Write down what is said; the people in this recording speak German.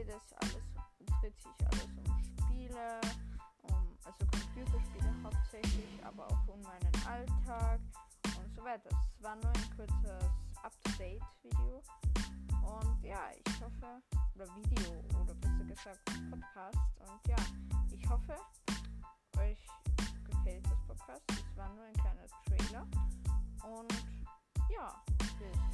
geht es alles, dreht sich alles um Spiele, um also Computerspiele hauptsächlich, aber auch um meinen Alltag und so weiter. Es war nur ein kurzes Update-Video Und ja, ich hoffe, oder Video, oder besser gesagt Podcast. Und ja, ich hoffe, euch gefällt das Podcast. Es war nur ein kleiner Trailer. Und ja, tschüss.